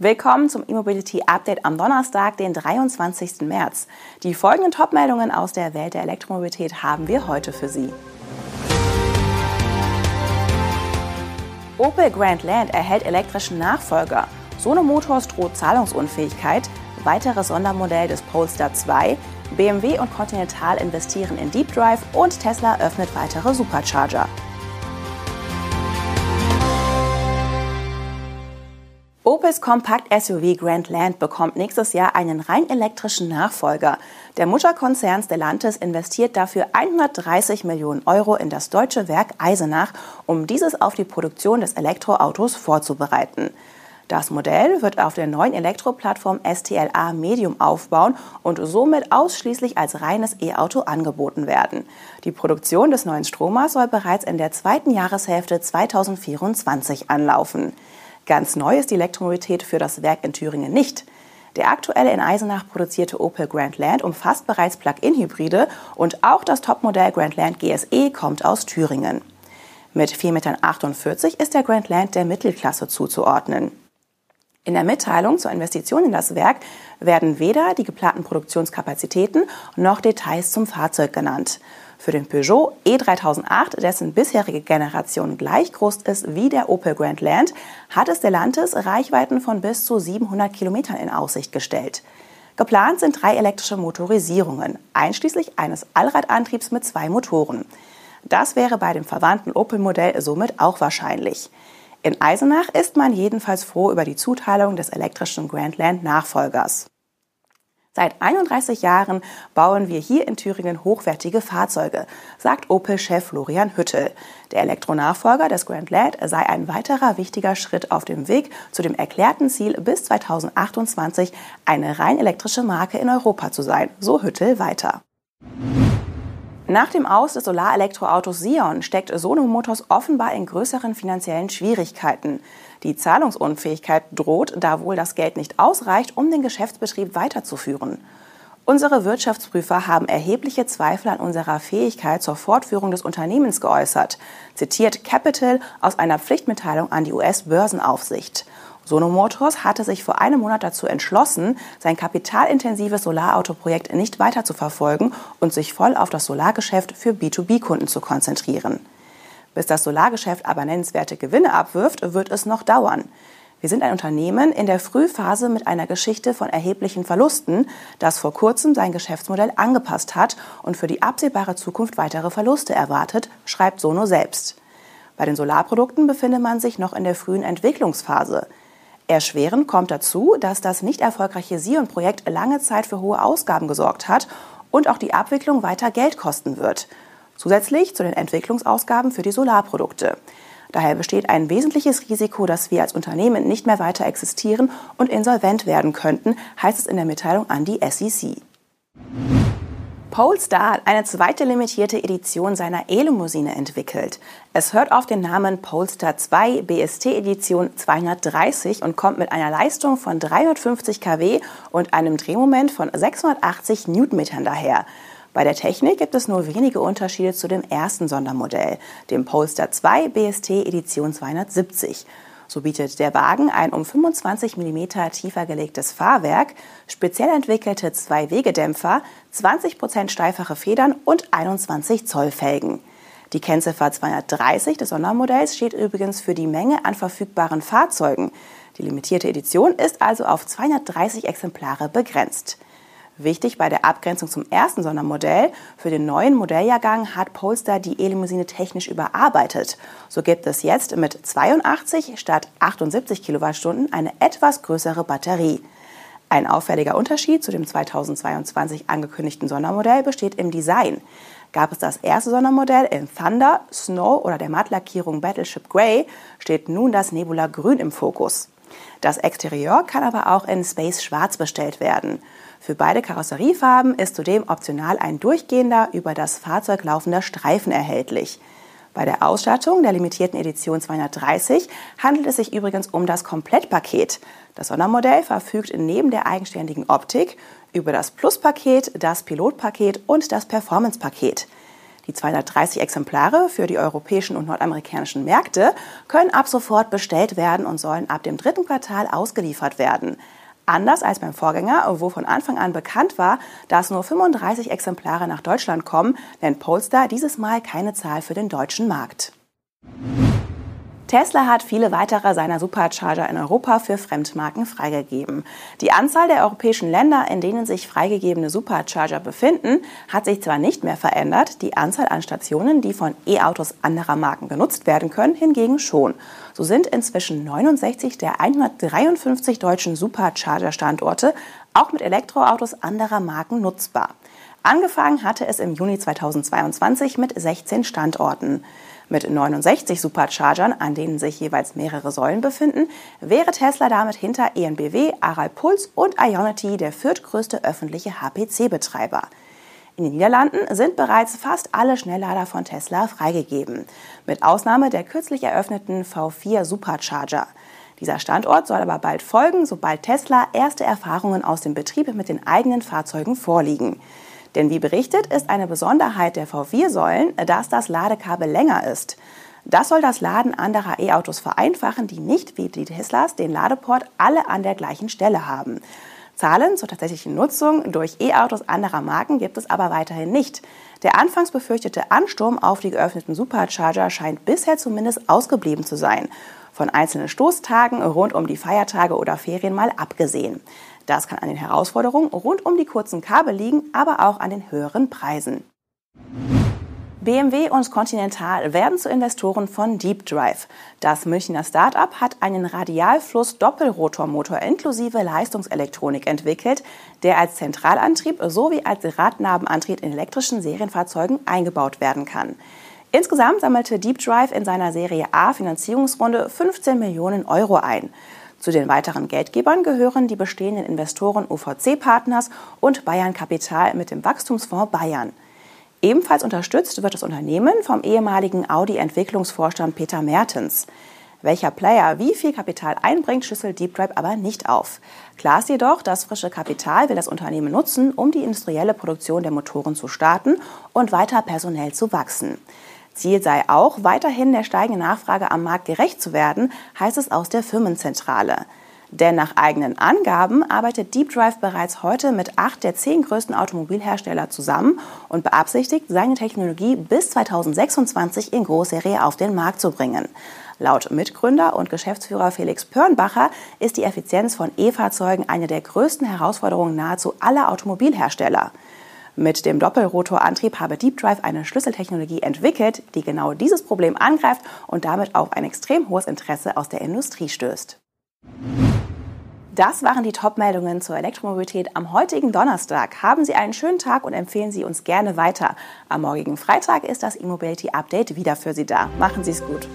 Willkommen zum E-Mobility Update am Donnerstag, den 23. März. Die folgenden Top-Meldungen aus der Welt der Elektromobilität haben wir heute für Sie. Opel Grandland erhält elektrischen Nachfolger. Sono Motors droht Zahlungsunfähigkeit. Weiteres Sondermodell des Polestar 2. BMW und Continental investieren in Deep Drive und Tesla öffnet weitere Supercharger. Opels Kompakt-SUV Grandland bekommt nächstes Jahr einen rein elektrischen Nachfolger. Der Mutterkonzern Stellantis investiert dafür 130 Millionen Euro in das deutsche Werk Eisenach, um dieses auf die Produktion des Elektroautos vorzubereiten. Das Modell wird auf der neuen Elektroplattform STLA Medium aufbauen und somit ausschließlich als reines E-Auto angeboten werden. Die Produktion des neuen Stromers soll bereits in der zweiten Jahreshälfte 2024 anlaufen. Ganz neu ist die Elektromobilität für das Werk in Thüringen nicht. Der aktuelle in Eisenach produzierte Opel Grandland umfasst bereits Plug-in-Hybride und auch das Topmodell Grandland GSE kommt aus Thüringen. Mit 4,48 Metern ist der Grandland der Mittelklasse zuzuordnen. In der Mitteilung zur Investition in das Werk werden weder die geplanten Produktionskapazitäten noch Details zum Fahrzeug genannt. Für den Peugeot E3008, dessen bisherige Generation gleich groß ist wie der Opel Grandland, hat es Stellantis Reichweiten von bis zu 700 Kilometern in Aussicht gestellt. Geplant sind drei elektrische Motorisierungen, einschließlich eines Allradantriebs mit zwei Motoren. Das wäre bei dem verwandten Opel-Modell somit auch wahrscheinlich. In Eisenach ist man jedenfalls froh über die Zuteilung des elektrischen Grandland-Nachfolgers. Seit 31 Jahren bauen wir hier in Thüringen hochwertige Fahrzeuge, sagt Opel-Chef Florian Hüttel. Der Elektronachfolger des Grand Lad sei ein weiterer wichtiger Schritt auf dem Weg zu dem erklärten Ziel, bis 2028 eine rein elektrische Marke in Europa zu sein, so Hüttel weiter. Nach dem Aus des Solarelektroautos Sion steckt Sono Motors offenbar in größeren finanziellen Schwierigkeiten. Die Zahlungsunfähigkeit droht, da wohl das Geld nicht ausreicht, um den Geschäftsbetrieb weiterzuführen. Unsere Wirtschaftsprüfer haben erhebliche Zweifel an unserer Fähigkeit zur Fortführung des Unternehmens geäußert, zitiert Capital aus einer Pflichtmitteilung an die US-Börsenaufsicht. Sono Motors hatte sich vor einem Monat dazu entschlossen, sein kapitalintensives Solarautoprojekt nicht weiter zu verfolgen und sich voll auf das Solargeschäft für B2B-Kunden zu konzentrieren. Bis das Solargeschäft aber nennenswerte Gewinne abwirft, wird es noch dauern. Wir sind ein Unternehmen in der Frühphase mit einer Geschichte von erheblichen Verlusten, das vor kurzem sein Geschäftsmodell angepasst hat und für die absehbare Zukunft weitere Verluste erwartet, schreibt Sono selbst. Bei den Solarprodukten befindet man sich noch in der frühen Entwicklungsphase. Erschwerend kommt dazu, dass das nicht erfolgreiche Sion-Projekt lange Zeit für hohe Ausgaben gesorgt hat und auch die Abwicklung weiter Geld kosten wird. Zusätzlich zu den Entwicklungsausgaben für die Solarprodukte. Daher besteht ein wesentliches Risiko, dass wir als Unternehmen nicht mehr weiter existieren und insolvent werden könnten, heißt es in der Mitteilung an die SEC. Polestar hat eine zweite limitierte Edition seiner E-Limousine entwickelt. Es hört auf den Namen Polestar 2 BST Edition 230 und kommt mit einer Leistung von 350 kW und einem Drehmoment von 680 Newtonmetern daher. Bei der Technik gibt es nur wenige Unterschiede zu dem ersten Sondermodell, dem Polestar 2 BST Edition 270. So bietet der Wagen ein um 25 mm tiefer gelegtes Fahrwerk, speziell entwickelte Zwei-Wegedämpfer, 20% steifere Federn und 21 Zoll Felgen. Die Kennziffer 230 des Sondermodells steht übrigens für die Menge an verfügbaren Fahrzeugen. Die limitierte Edition ist also auf 230 Exemplare begrenzt. Wichtig bei der Abgrenzung zum ersten Sondermodell, für den neuen Modelljahrgang hat Polestar die E-Limousine technisch überarbeitet. So gibt es jetzt mit 82 statt 78 Kilowattstunden eine etwas größere Batterie. Ein auffälliger Unterschied zu dem 2022 angekündigten Sondermodell besteht im Design. Gab es das erste Sondermodell in Thunder, Snow oder der Mattlackierung Battleship Grey, steht nun das Nebula Grün im Fokus. Das Exterieur kann aber auch in Space Schwarz bestellt werden. Für beide Karosseriefarben ist zudem optional ein durchgehender, über das Fahrzeug laufender Streifen erhältlich. Bei der Ausstattung der limitierten Edition 230 handelt es sich übrigens um das Komplettpaket. Das Sondermodell verfügt neben der eigenständigen Optik über das Plus-Paket, das Pilotpaket und das Performance-Paket. Die 230 Exemplare für die europäischen und nordamerikanischen Märkte können ab sofort bestellt werden und sollen ab dem dritten Quartal ausgeliefert werden. Anders als beim Vorgänger, wo von Anfang an bekannt war, dass nur 35 Exemplare nach Deutschland kommen, nennt Polestar dieses Mal keine Zahl für den deutschen Markt. Tesla hat viele weitere seiner Supercharger in Europa für Fremdmarken freigegeben. Die Anzahl der europäischen Länder, in denen sich freigegebene Supercharger befinden, hat sich zwar nicht mehr verändert, die Anzahl an Stationen, die von E-Autos anderer Marken genutzt werden können, hingegen schon. So sind inzwischen 69 der 153 deutschen Supercharger-Standorte auch mit Elektroautos anderer Marken nutzbar. Angefangen hatte es im Juni 2022 mit 16 Standorten. Mit 69 Superchargern, an denen sich jeweils mehrere Säulen befinden, wäre Tesla damit hinter ENBW, Aral Puls und Ionity der viertgrößte öffentliche HPC-Betreiber. In den Niederlanden sind bereits fast alle Schnelllader von Tesla freigegeben, mit Ausnahme der kürzlich eröffneten V4 Supercharger. Dieser Standort soll aber bald folgen, sobald Tesla erste Erfahrungen aus dem Betrieb mit den eigenen Fahrzeugen vorliegen. Denn wie berichtet, ist eine Besonderheit der V4-Säulen, dass das Ladekabel länger ist. Das soll das Laden anderer E-Autos vereinfachen, die nicht wie die Teslas den Ladeport alle an der gleichen Stelle haben. Zahlen zur tatsächlichen Nutzung durch E-Autos anderer Marken gibt es aber weiterhin nicht. Der anfangs befürchtete Ansturm auf die geöffneten Supercharger scheint bisher zumindest ausgeblieben zu sein. Von einzelnen Stoßtagen rund um die Feiertage oder Ferien mal abgesehen. Das kann an den Herausforderungen rund um die kurzen Kabel liegen, aber auch an den höheren Preisen. BMW und Continental werden zu Investoren von Deep Drive. Das Münchner Startup hat einen Radialfluss-Doppelrotormotor inklusive Leistungselektronik entwickelt, der als Zentralantrieb sowie als Radnabenantrieb in elektrischen Serienfahrzeugen eingebaut werden kann. Insgesamt sammelte Deep Drive in seiner Serie A Finanzierungsrunde 15 Millionen Euro ein. Zu den weiteren Geldgebern gehören die bestehenden Investoren UVC Partners und Bayern Kapital mit dem Wachstumsfonds Bayern. Ebenfalls unterstützt wird das Unternehmen vom ehemaligen Audi-Entwicklungsvorstand Peter Mertens. Welcher Player wie viel Kapital einbringt, schlüsselt Deep Drive aber nicht auf. Klar ist jedoch, das frische Kapital will das Unternehmen nutzen, um die industrielle Produktion der Motoren zu starten und weiter personell zu wachsen. Ziel sei auch, weiterhin der steigenden Nachfrage am Markt gerecht zu werden, heißt es aus der Firmenzentrale. Denn nach eigenen Angaben arbeitet Deep Drive bereits heute mit acht der zehn größten Automobilhersteller zusammen und beabsichtigt, seine Technologie bis 2026 in Großserie auf den Markt zu bringen. Laut Mitgründer und Geschäftsführer Felix Pörnbacher ist die Effizienz von E-Fahrzeugen eine der größten Herausforderungen nahezu aller Automobilhersteller. Mit dem Doppelrotorantrieb habe Deep Drive eine Schlüsseltechnologie entwickelt, die genau dieses Problem angreift und damit auf ein extrem hohes Interesse aus der Industrie stößt. Das waren die Top-Meldungen zur Elektromobilität am heutigen Donnerstag. Haben Sie einen schönen Tag und empfehlen Sie uns gerne weiter. Am morgigen Freitag ist das E-Mobility Update wieder für Sie da. Machen Sie es gut.